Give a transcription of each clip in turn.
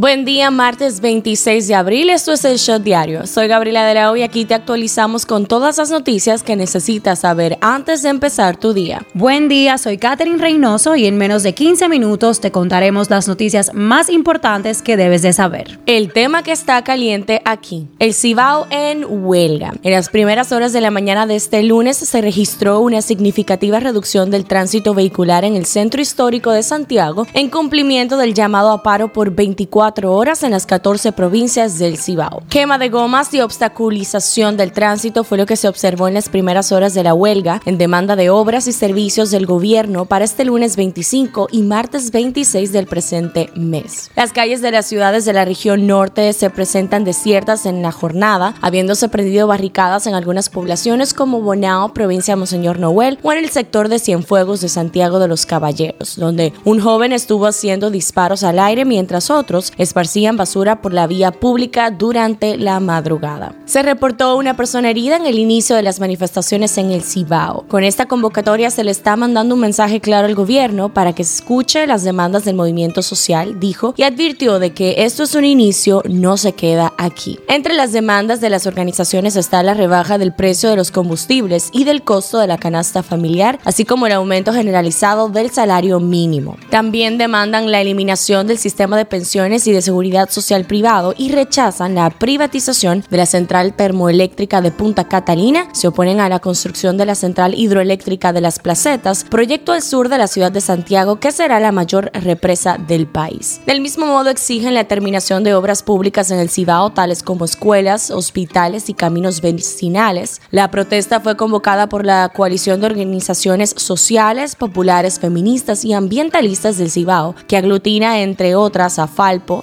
Buen día, martes 26 de abril. Esto es el Shot Diario. Soy Gabriela de la y aquí te actualizamos con todas las noticias que necesitas saber antes de empezar tu día. Buen día, soy Katherine Reynoso y en menos de 15 minutos te contaremos las noticias más importantes que debes de saber. El tema que está caliente aquí, el Cibao en huelga. En las primeras horas de la mañana de este lunes se registró una significativa reducción del tránsito vehicular en el centro histórico de Santiago en cumplimiento del llamado a paro por 24 horas en las 14 provincias del Cibao. Quema de gomas y obstaculización del tránsito fue lo que se observó en las primeras horas de la huelga en demanda de obras y servicios del gobierno para este lunes 25 y martes 26 del presente mes. Las calles de las ciudades de la región norte se presentan desiertas en la jornada, habiéndose prendido barricadas en algunas poblaciones como Bonao, provincia Monseñor Noel, o en el sector de Cienfuegos de Santiago de los Caballeros, donde un joven estuvo haciendo disparos al aire mientras otros esparcían basura por la vía pública durante la madrugada. Se reportó una persona herida en el inicio de las manifestaciones en el Cibao. Con esta convocatoria se le está mandando un mensaje claro al gobierno para que escuche las demandas del movimiento social, dijo, y advirtió de que esto es un inicio, no se queda aquí. Entre las demandas de las organizaciones está la rebaja del precio de los combustibles y del costo de la canasta familiar, así como el aumento generalizado del salario mínimo. También demandan la eliminación del sistema de pensiones y de Seguridad Social privado y rechazan la privatización de la central termoeléctrica de Punta Catalina, se oponen a la construcción de la central hidroeléctrica de las Placetas, proyecto al sur de la ciudad de Santiago que será la mayor represa del país. Del mismo modo exigen la terminación de obras públicas en el Cibao, tales como escuelas, hospitales y caminos vecinales. La protesta fue convocada por la coalición de organizaciones sociales, populares, feministas y ambientalistas del Cibao, que aglutina entre otras a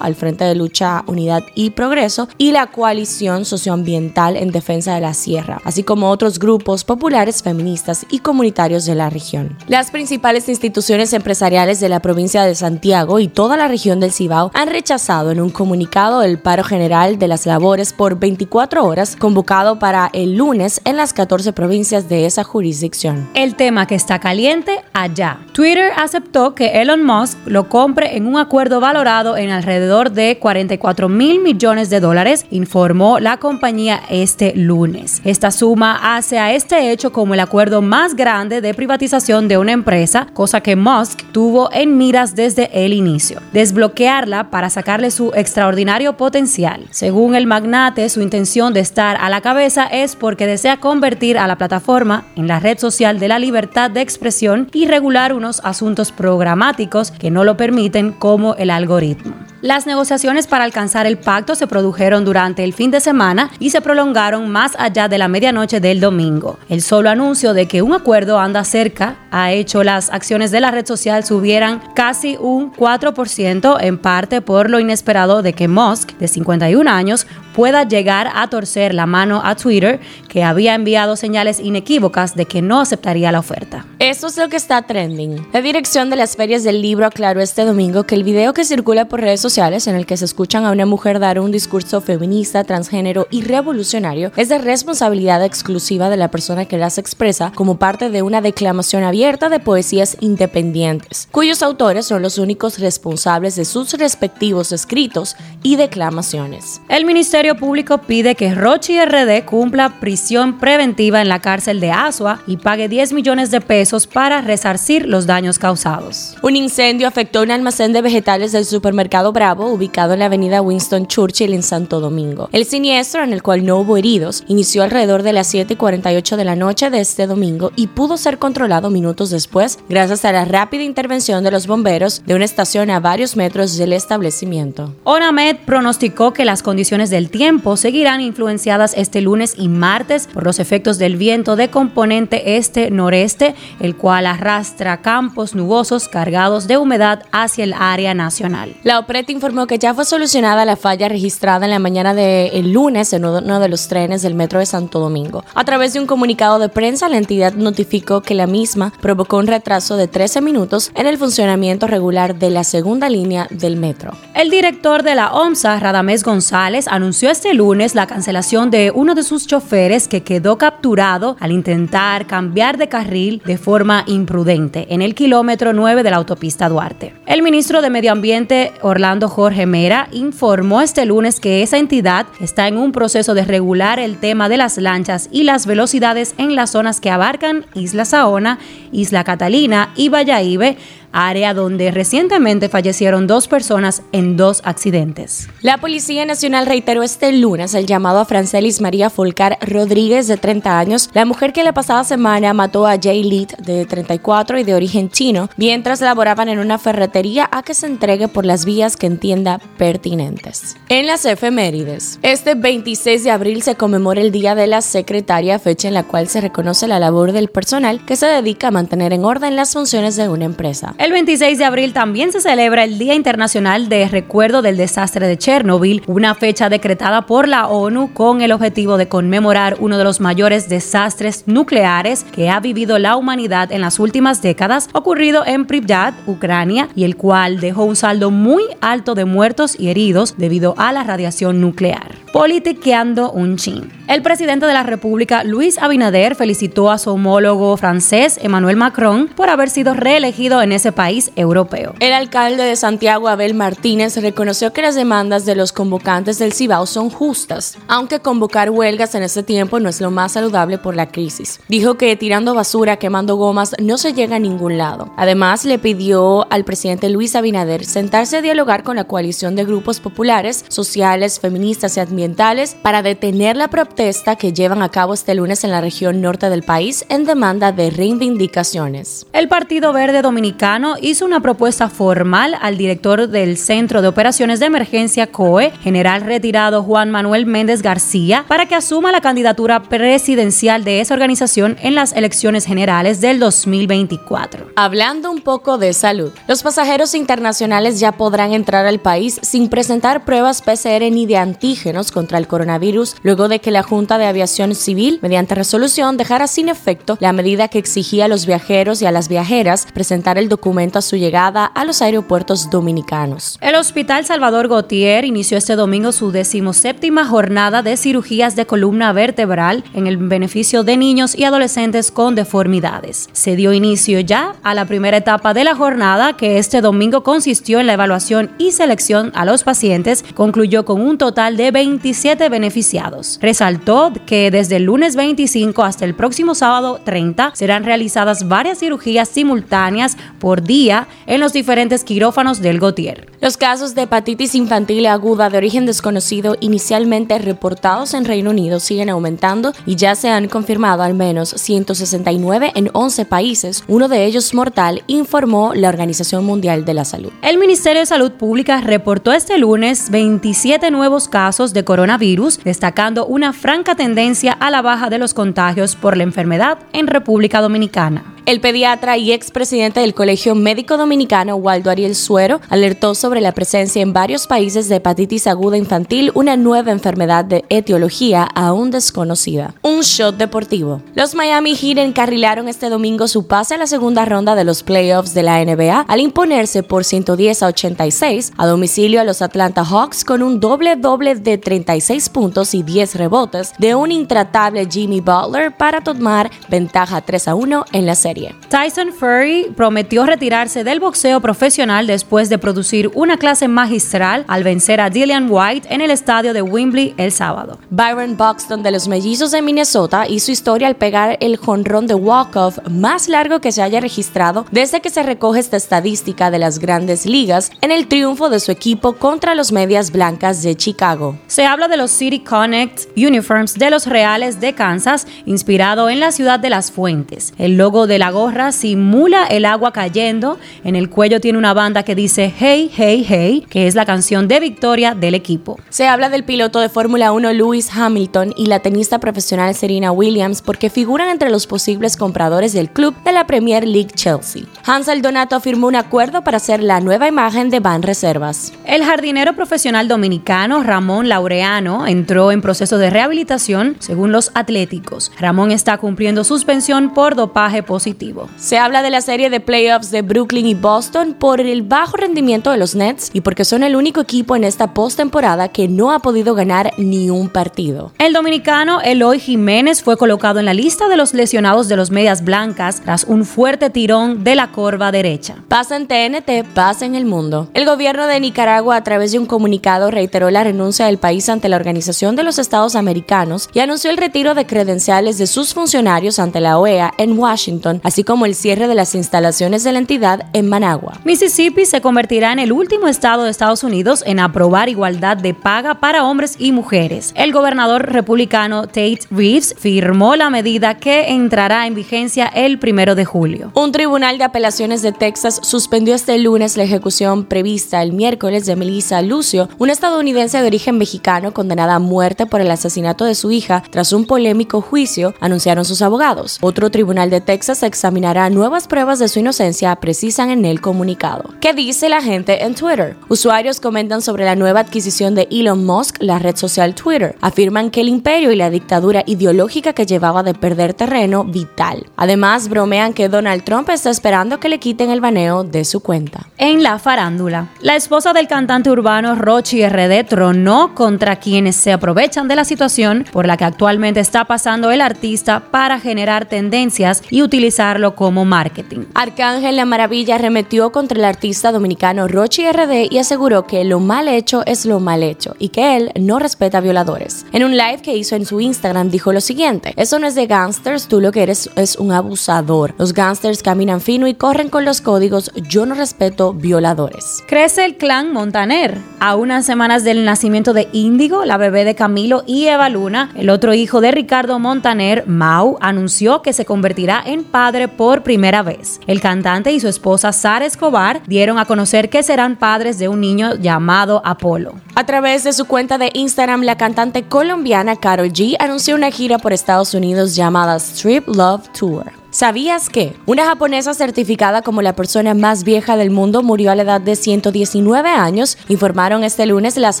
Al Frente de Lucha, Unidad y Progreso y la Coalición Socioambiental en Defensa de la Sierra, así como otros grupos populares, feministas y comunitarios de la región. Las principales instituciones empresariales de la provincia de Santiago y toda la región del Cibao han rechazado en un comunicado el paro general de las labores por 24 horas convocado para el lunes en las 14 provincias de esa jurisdicción. El tema que está caliente allá. Twitter aceptó que Elon Musk lo compre en un acuerdo valorado en alrededor de 44 mil millones de dólares, informó la compañía este lunes. Esta suma hace a este hecho como el acuerdo más grande de privatización de una empresa, cosa que Musk tuvo en miras desde el inicio. Desbloquearla para sacarle su extraordinario potencial. Según el magnate, su intención de estar a la cabeza es porque desea convertir a la plataforma en la red social de la libertad de expresión y regular unos asuntos programáticos que no lo permiten como el algoritmo. Las negociaciones para alcanzar el pacto se produjeron durante el fin de semana y se prolongaron más allá de la medianoche del domingo. El solo anuncio de que un acuerdo anda cerca ha hecho las acciones de la red social subieran casi un 4%, en parte por lo inesperado de que Musk, de 51 años, pueda llegar a torcer la mano a Twitter, que había enviado señales inequívocas de que no aceptaría la oferta. Esto es lo que está trending. La dirección de las ferias del libro aclaró este domingo que el video que circula por redes sociales en el que se escuchan a una mujer dar un discurso feminista, transgénero y revolucionario es de responsabilidad exclusiva de la persona que las expresa como parte de una declamación abierta de poesías independientes, cuyos autores son los únicos responsables de sus respectivos escritos y declamaciones. El Ministerio Público pide que Rochi RD cumpla prisión preventiva en la cárcel de Asua y pague 10 millones de pesos para resarcir los daños causados. Un incendio afectó un almacén de vegetales del supermercado Bravo ubicado en la avenida Winston Churchill en Santo Domingo. El siniestro, en el cual no hubo heridos, inició alrededor de las 7:48 de la noche de este domingo y pudo ser controlado minutos después gracias a la rápida intervención de los bomberos de una estación a varios metros del establecimiento. ONAMED pronosticó que las condiciones del tiempo seguirán influenciadas este lunes y martes por los efectos del viento de componente este-noreste, el cual arrastra campos nubosos cargados de humedad hacia el área nacional. La Informó que ya fue solucionada la falla registrada en la mañana del lunes en uno de los trenes del metro de Santo Domingo. A través de un comunicado de prensa, la entidad notificó que la misma provocó un retraso de 13 minutos en el funcionamiento regular de la segunda línea del metro. El director de la OMSA, Radamés González, anunció este lunes la cancelación de uno de sus choferes que quedó capturado al intentar cambiar de carril de forma imprudente en el kilómetro 9 de la autopista Duarte. El ministro de Medio Ambiente, Orlando Jorge Mera, informó este lunes que esa entidad está en un proceso de regular el tema de las lanchas y las velocidades en las zonas que abarcan Isla Saona, Isla Catalina y Valladolid área donde recientemente fallecieron dos personas en dos accidentes. La Policía Nacional reiteró este lunes el llamado a Francelis María Folcar Rodríguez, de 30 años, la mujer que la pasada semana mató a Jay Lead, de 34 y de origen chino, mientras laboraban en una ferretería a que se entregue por las vías que entienda pertinentes. En las efemérides, este 26 de abril se conmemora el Día de la Secretaria, fecha en la cual se reconoce la labor del personal que se dedica a mantener en orden las funciones de una empresa. El 26 de abril también se celebra el Día Internacional de Recuerdo del Desastre de Chernobyl, una fecha decretada por la ONU con el objetivo de conmemorar uno de los mayores desastres nucleares que ha vivido la humanidad en las últimas décadas, ocurrido en Pripyat, Ucrania, y el cual dejó un saldo muy alto de muertos y heridos debido a la radiación nuclear. Politiqueando un chin. El presidente de la República, Luis Abinader, felicitó a su homólogo francés, Emmanuel Macron, por haber sido reelegido en ese país europeo. El alcalde de Santiago, Abel Martínez, reconoció que las demandas de los convocantes del Cibao son justas, aunque convocar huelgas en este tiempo no es lo más saludable por la crisis. Dijo que tirando basura, quemando gomas, no se llega a ningún lado. Además, le pidió al presidente Luis Abinader sentarse a dialogar con la coalición de grupos populares, sociales, feministas y ambientales para detener la protesta que llevan a cabo este lunes en la región norte del país en demanda de reivindicaciones. El Partido Verde Dominicano hizo una propuesta formal al director del Centro de Operaciones de Emergencia COE, general retirado Juan Manuel Méndez García, para que asuma la candidatura presidencial de esa organización en las elecciones generales del 2024. Hablando un poco de salud, los pasajeros internacionales ya podrán entrar al país sin presentar pruebas PCR ni de antígenos contra el coronavirus, luego de que la Junta de Aviación Civil, mediante resolución, dejara sin efecto la medida que exigía a los viajeros y a las viajeras presentar el documento a su llegada a los aeropuertos dominicanos. El Hospital Salvador Gautier inició este domingo su decimoséptima jornada de cirugías de columna vertebral en el beneficio de niños y adolescentes con deformidades. Se dio inicio ya a la primera etapa de la jornada que este domingo consistió en la evaluación y selección a los pacientes, concluyó con un total de 27 beneficiados. Resaltó que desde el lunes 25 hasta el próximo sábado 30 serán realizadas varias cirugías simultáneas por día en los diferentes quirófanos del Gautier. Los casos de hepatitis infantil aguda de origen desconocido inicialmente reportados en Reino Unido siguen aumentando y ya se han confirmado al menos 169 en 11 países, uno de ellos mortal, informó la Organización Mundial de la Salud. El Ministerio de Salud Pública reportó este lunes 27 nuevos casos de coronavirus, destacando una franca tendencia a la baja de los contagios por la enfermedad en República Dominicana. El pediatra y expresidente del Colegio Médico Dominicano, Waldo Ariel Suero, alertó sobre la presencia en varios países de hepatitis aguda infantil, una nueva enfermedad de etiología aún desconocida. Un shot deportivo. Los Miami Heat encarrilaron este domingo su pase a la segunda ronda de los playoffs de la NBA al imponerse por 110 a 86 a domicilio a los Atlanta Hawks con un doble doble de 36 puntos y 10 rebotes de un intratable Jimmy Butler para tomar ventaja 3 a 1 en la serie. Tyson Fury prometió retirarse del boxeo profesional después de producir una clase magistral al vencer a Dillian White en el estadio de Wembley el sábado. Byron Buxton de los Mellizos de Minnesota hizo historia al pegar el jonrón de walk-off más largo que se haya registrado desde que se recoge esta estadística de las grandes ligas en el triunfo de su equipo contra los Medias Blancas de Chicago. Se habla de los City Connect Uniforms de los Reales de Kansas, inspirado en la ciudad de las fuentes. El logo de la gorra simula el agua cayendo. En el cuello tiene una banda que dice Hey, Hey, Hey, que es la canción de victoria del equipo. Se habla del piloto de Fórmula 1 Lewis Hamilton y la tenista profesional Serena Williams porque figuran entre los posibles compradores del club de la Premier League Chelsea. Hansel Donato firmó un acuerdo para ser la nueva imagen de Van Reservas. El jardinero profesional dominicano Ramón Laureano entró en proceso de rehabilitación según los atléticos. Ramón está cumpliendo suspensión por dopaje positivo positivo. Se habla de la serie de playoffs de Brooklyn y Boston por el bajo rendimiento de los Nets y porque son el único equipo en esta postemporada que no ha podido ganar ni un partido. El dominicano Eloy Jiménez fue colocado en la lista de los lesionados de los Medias Blancas tras un fuerte tirón de la corva derecha. Pasa en TNT, pasa en el mundo. El gobierno de Nicaragua, a través de un comunicado, reiteró la renuncia del país ante la Organización de los Estados Americanos y anunció el retiro de credenciales de sus funcionarios ante la OEA en Washington, así como el cierre de las instalaciones de la entidad en Managua. Mississippi se convertirá en el último estado de Estados Unidos en aprobar igualdad de paga para hombres y mujeres. El gobernador republicano Tate Reeves firmó la medida que entrará en vigencia el primero de julio. Un tribunal de apelaciones de Texas suspendió este lunes la ejecución prevista el miércoles de Melissa Lucio, una estadounidense de origen mexicano condenada a muerte por el asesinato de su hija tras un polémico juicio, anunciaron sus abogados. Otro tribunal de Texas examinará nuevas pruebas de su inocencia, precisan en el comunicado. ¿Qué dice la gente en Twitter? Usuarios comentan sobre la nueva adquisición de Elon Musk, la red social Twitter. Afirman que el imperio y la dictadura ideológica que llevaba de perder terreno vital. Además, bromean que Donald Trump está esperando que le quiten el baneo de su cuenta. En la farándula, la esposa del cantante urbano Rochi RD tronó contra quienes se aprovechan de la situación por la que actualmente está pasando el artista para generar tendencias y utilizarlo como marketing. Arcángel La Maravilla arremetió contra el artista dominicano Rochi RD y aseguró que lo mal hecho es lo mal hecho y que él no respeta violadores. En un live que hizo en su Instagram dijo lo siguiente, eso no es de gangsters, tú lo que eres es un abusador. Los gangsters caminan fino y corren con los códigos, yo no respeto violadores. Crece el clan Montaner. A unas semanas del nacimiento de Índigo, la bebé de Camilo y Eva Luna, el otro hijo de Ricardo Montaner, Mau, anunció que se convertirá en padre por primera vez. El cantante y su esposa Sara Escobar dieron a conocer que serán padres de un niño llamado Apolo. A través de su cuenta de Instagram, la cantante colombiana Karol G anunció una gira por Estados Unidos llamada Strip Love Tour. ¿Sabías que una japonesa certificada como la persona más vieja del mundo murió a la edad de 119 años? Informaron este lunes las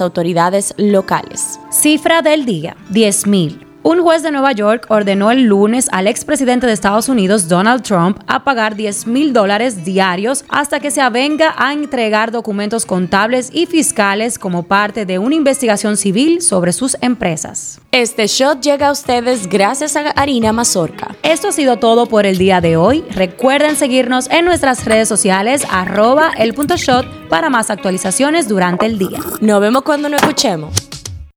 autoridades locales. Cifra del día, 10.000. Un juez de Nueva York ordenó el lunes al expresidente de Estados Unidos, Donald Trump, a pagar 10 mil dólares diarios hasta que se avenga a entregar documentos contables y fiscales como parte de una investigación civil sobre sus empresas. Este shot llega a ustedes gracias a Harina Mazorca. Esto ha sido todo por el día de hoy. Recuerden seguirnos en nuestras redes sociales, arroba el punto shot, para más actualizaciones durante el día. Nos vemos cuando nos escuchemos.